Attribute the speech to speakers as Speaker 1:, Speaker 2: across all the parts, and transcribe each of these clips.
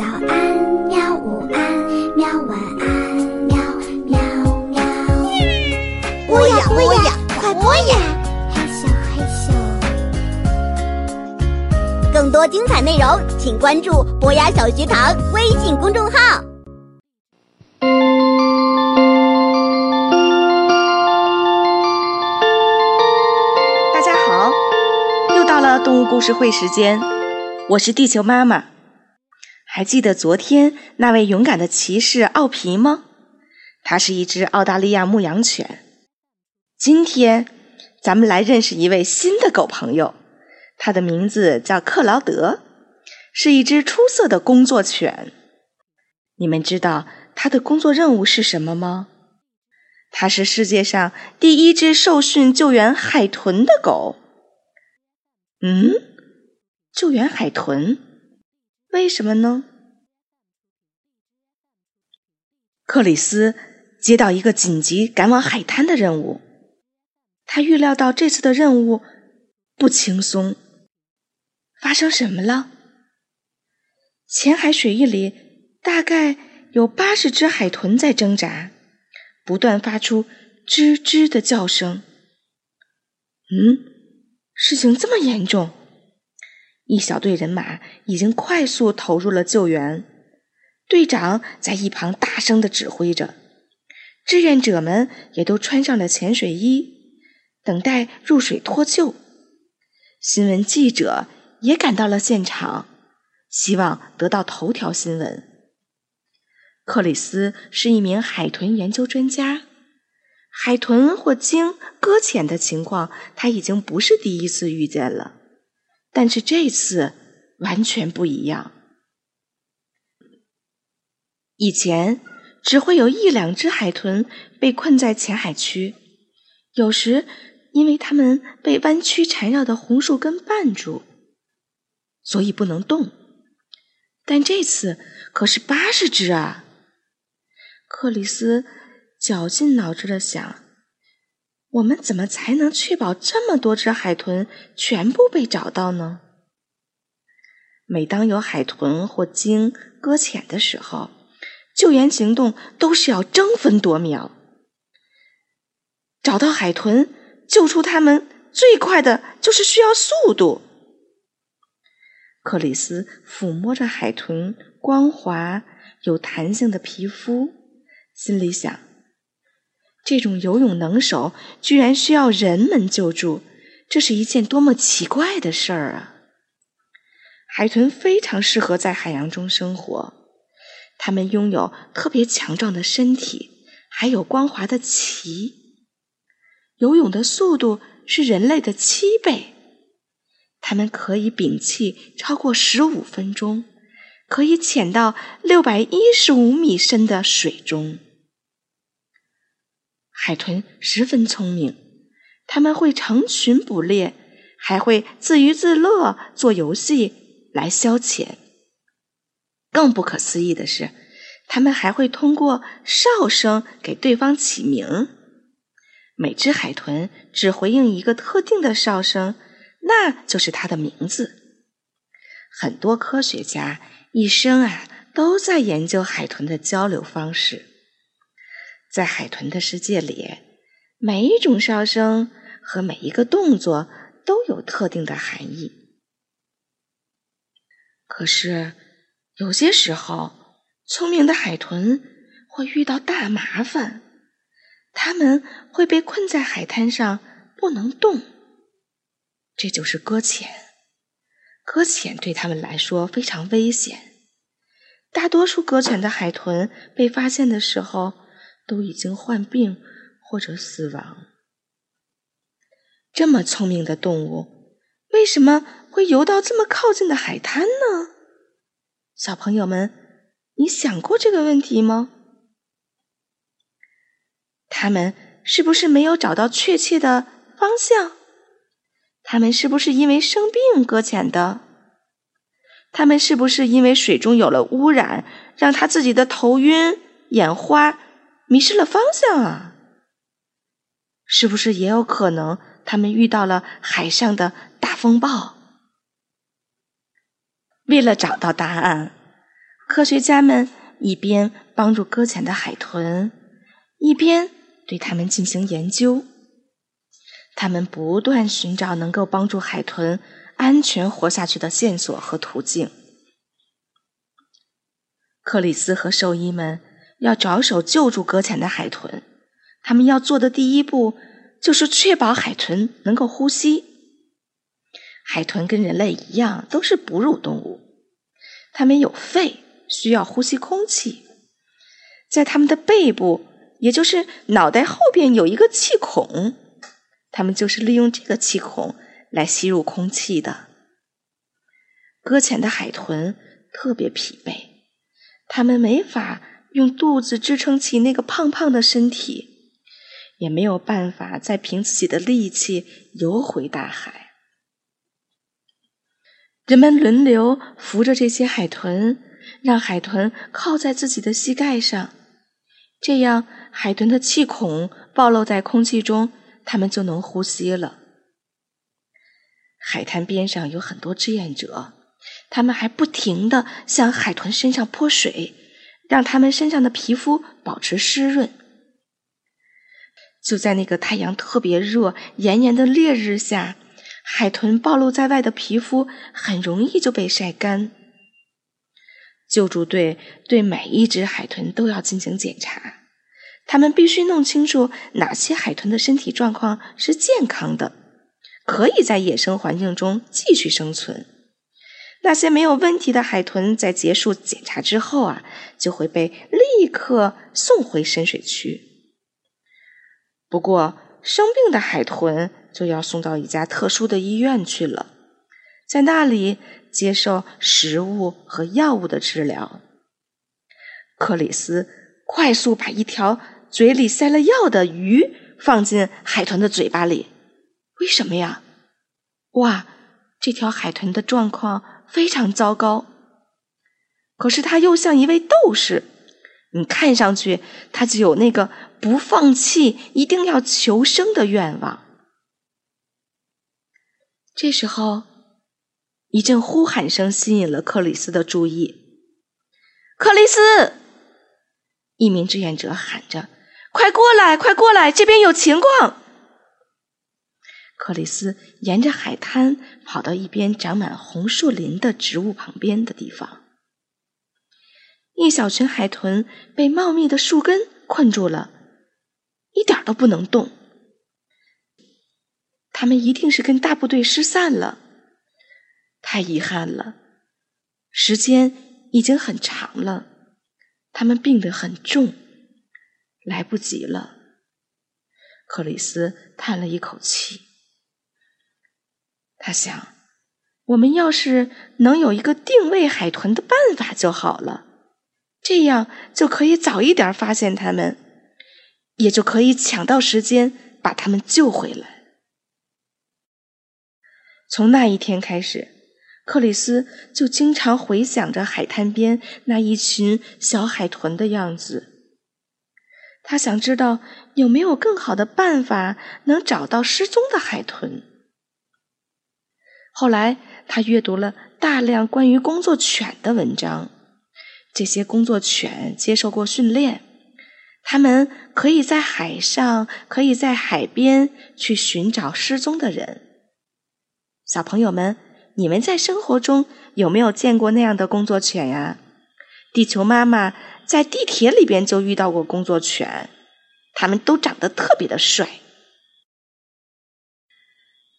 Speaker 1: 早安，喵！午安，喵！晚安，喵喵喵。
Speaker 2: 播呀播呀，快播呀！
Speaker 1: 嘿咻嘿咻。
Speaker 2: 更多精彩内容，请关注“博雅小学堂”微信公众号。
Speaker 3: 大家好，又到了动物故事会时间，我是地球妈妈。还记得昨天那位勇敢的骑士奥皮吗？它是一只澳大利亚牧羊犬。今天咱们来认识一位新的狗朋友，它的名字叫克劳德，是一只出色的工作犬。你们知道它的工作任务是什么吗？它是世界上第一只受训救援海豚的狗。嗯，救援海豚，为什么呢？克里斯接到一个紧急赶往海滩的任务，他预料到这次的任务不轻松。发生什么了？浅海水域里大概有八十只海豚在挣扎。不断发出吱吱的叫声。嗯，事情这么严重，一小队人马已经快速投入了救援。队长在一旁大声的指挥着，志愿者们也都穿上了潜水衣，等待入水脱救。新闻记者也赶到了现场，希望得到头条新闻。克里斯是一名海豚研究专家，海豚或鲸搁浅的情况他已经不是第一次遇见了，但是这次完全不一样。以前只会有一两只海豚被困在浅海区，有时因为它们被弯曲缠绕的红树根绊住，所以不能动。但这次可是八十只啊！克里斯绞尽脑汁的想：“我们怎么才能确保这么多只海豚全部被找到呢？”每当有海豚或鲸搁浅的时候，救援行动都是要争分夺秒。找到海豚，救出它们，最快的就是需要速度。克里斯抚摸着海豚光滑、有弹性的皮肤。心里想：这种游泳能手居然需要人们救助，这是一件多么奇怪的事儿啊！海豚非常适合在海洋中生活，它们拥有特别强壮的身体，还有光滑的鳍，游泳的速度是人类的七倍。它们可以屏气超过十五分钟，可以潜到六百一十五米深的水中。海豚十分聪明，它们会成群捕猎，还会自娱自乐做游戏来消遣。更不可思议的是，它们还会通过哨声给对方起名。每只海豚只回应一个特定的哨声，那就是它的名字。很多科学家一生啊都在研究海豚的交流方式。在海豚的世界里，每一种哨声和每一个动作都有特定的含义。可是，有些时候，聪明的海豚会遇到大麻烦，它们会被困在海滩上不能动。这就是搁浅。搁浅对他们来说非常危险。大多数搁浅的海豚被发现的时候。都已经患病或者死亡。这么聪明的动物，为什么会游到这么靠近的海滩呢？小朋友们，你想过这个问题吗？他们是不是没有找到确切的方向？他们是不是因为生病搁浅的？他们是不是因为水中有了污染，让他自己的头晕眼花？迷失了方向啊！是不是也有可能他们遇到了海上的大风暴？为了找到答案，科学家们一边帮助搁浅的海豚，一边对它们进行研究。他们不断寻找能够帮助海豚安全活下去的线索和途径。克里斯和兽医们要着手救助搁浅的海豚。他们要做的第一步就是确保海豚能够呼吸。海豚跟人类一样，都是哺乳动物，它们有肺，需要呼吸空气。在它们的背部，也就是脑袋后边有一个气孔，它们就是利用这个气孔来吸入空气的。搁浅的海豚特别疲惫，它们没法用肚子支撑起那个胖胖的身体，也没有办法再凭自己的力气游回大海。人们轮流扶着这些海豚，让海豚靠在自己的膝盖上，这样海豚的气孔暴露在空气中，它们就能呼吸了。海滩边上有很多志愿者，他们还不停地向海豚身上泼水，让它们身上的皮肤保持湿润。就在那个太阳特别热、炎炎的烈日下。海豚暴露在外的皮肤很容易就被晒干。救助队对每一只海豚都要进行检查，他们必须弄清楚哪些海豚的身体状况是健康的，可以在野生环境中继续生存。那些没有问题的海豚在结束检查之后啊，就会被立刻送回深水区。不过，生病的海豚。就要送到一家特殊的医院去了，在那里接受食物和药物的治疗。克里斯快速把一条嘴里塞了药的鱼放进海豚的嘴巴里。为什么呀？哇，这条海豚的状况非常糟糕。可是他又像一位斗士，你看上去他就有那个不放弃、一定要求生的愿望。这时候，一阵呼喊声吸引了克里斯的注意。克里斯，一名志愿者喊着：“快过来，快过来，这边有情况！”克里斯沿着海滩跑到一边长满红树林的植物旁边的地方。一小群海豚被茂密的树根困住了，一点都不能动。他们一定是跟大部队失散了，太遗憾了。时间已经很长了，他们病得很重，来不及了。克里斯叹了一口气，他想：我们要是能有一个定位海豚的办法就好了，这样就可以早一点发现他们，也就可以抢到时间把他们救回来。从那一天开始，克里斯就经常回想着海滩边那一群小海豚的样子。他想知道有没有更好的办法能找到失踪的海豚。后来，他阅读了大量关于工作犬的文章。这些工作犬接受过训练，它们可以在海上，可以在海边去寻找失踪的人。小朋友们，你们在生活中有没有见过那样的工作犬呀？地球妈妈在地铁里边就遇到过工作犬，它们都长得特别的帅。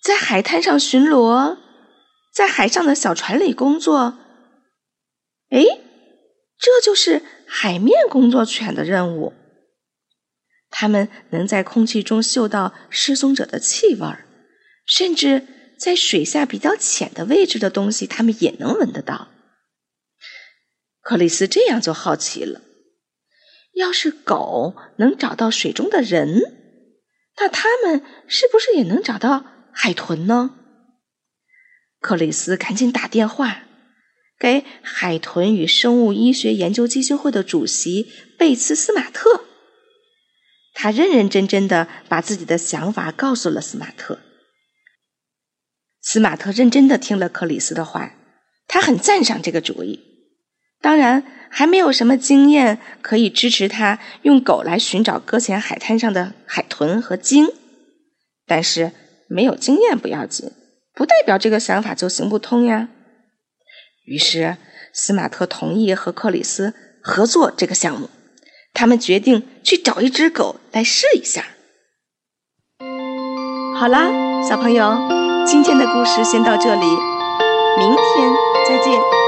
Speaker 3: 在海滩上巡逻，在海上的小船里工作，哎，这就是海面工作犬的任务。它们能在空气中嗅到失踪者的气味儿，甚至。在水下比较浅的位置的东西，他们也能闻得到。克里斯这样就好奇了：要是狗能找到水中的人，那他们是不是也能找到海豚呢？克里斯赶紧打电话给海豚与生物医学研究基金会的主席贝茨斯马特，他认认真真的把自己的想法告诉了斯马特。斯马特认真的听了克里斯的话，他很赞赏这个主意。当然，还没有什么经验可以支持他用狗来寻找搁浅海滩上的海豚和鲸。但是，没有经验不要紧，不代表这个想法就行不通呀。于是，斯马特同意和克里斯合作这个项目。他们决定去找一只狗来试一下。好啦，小朋友，今天的故事先到这里，明天再见。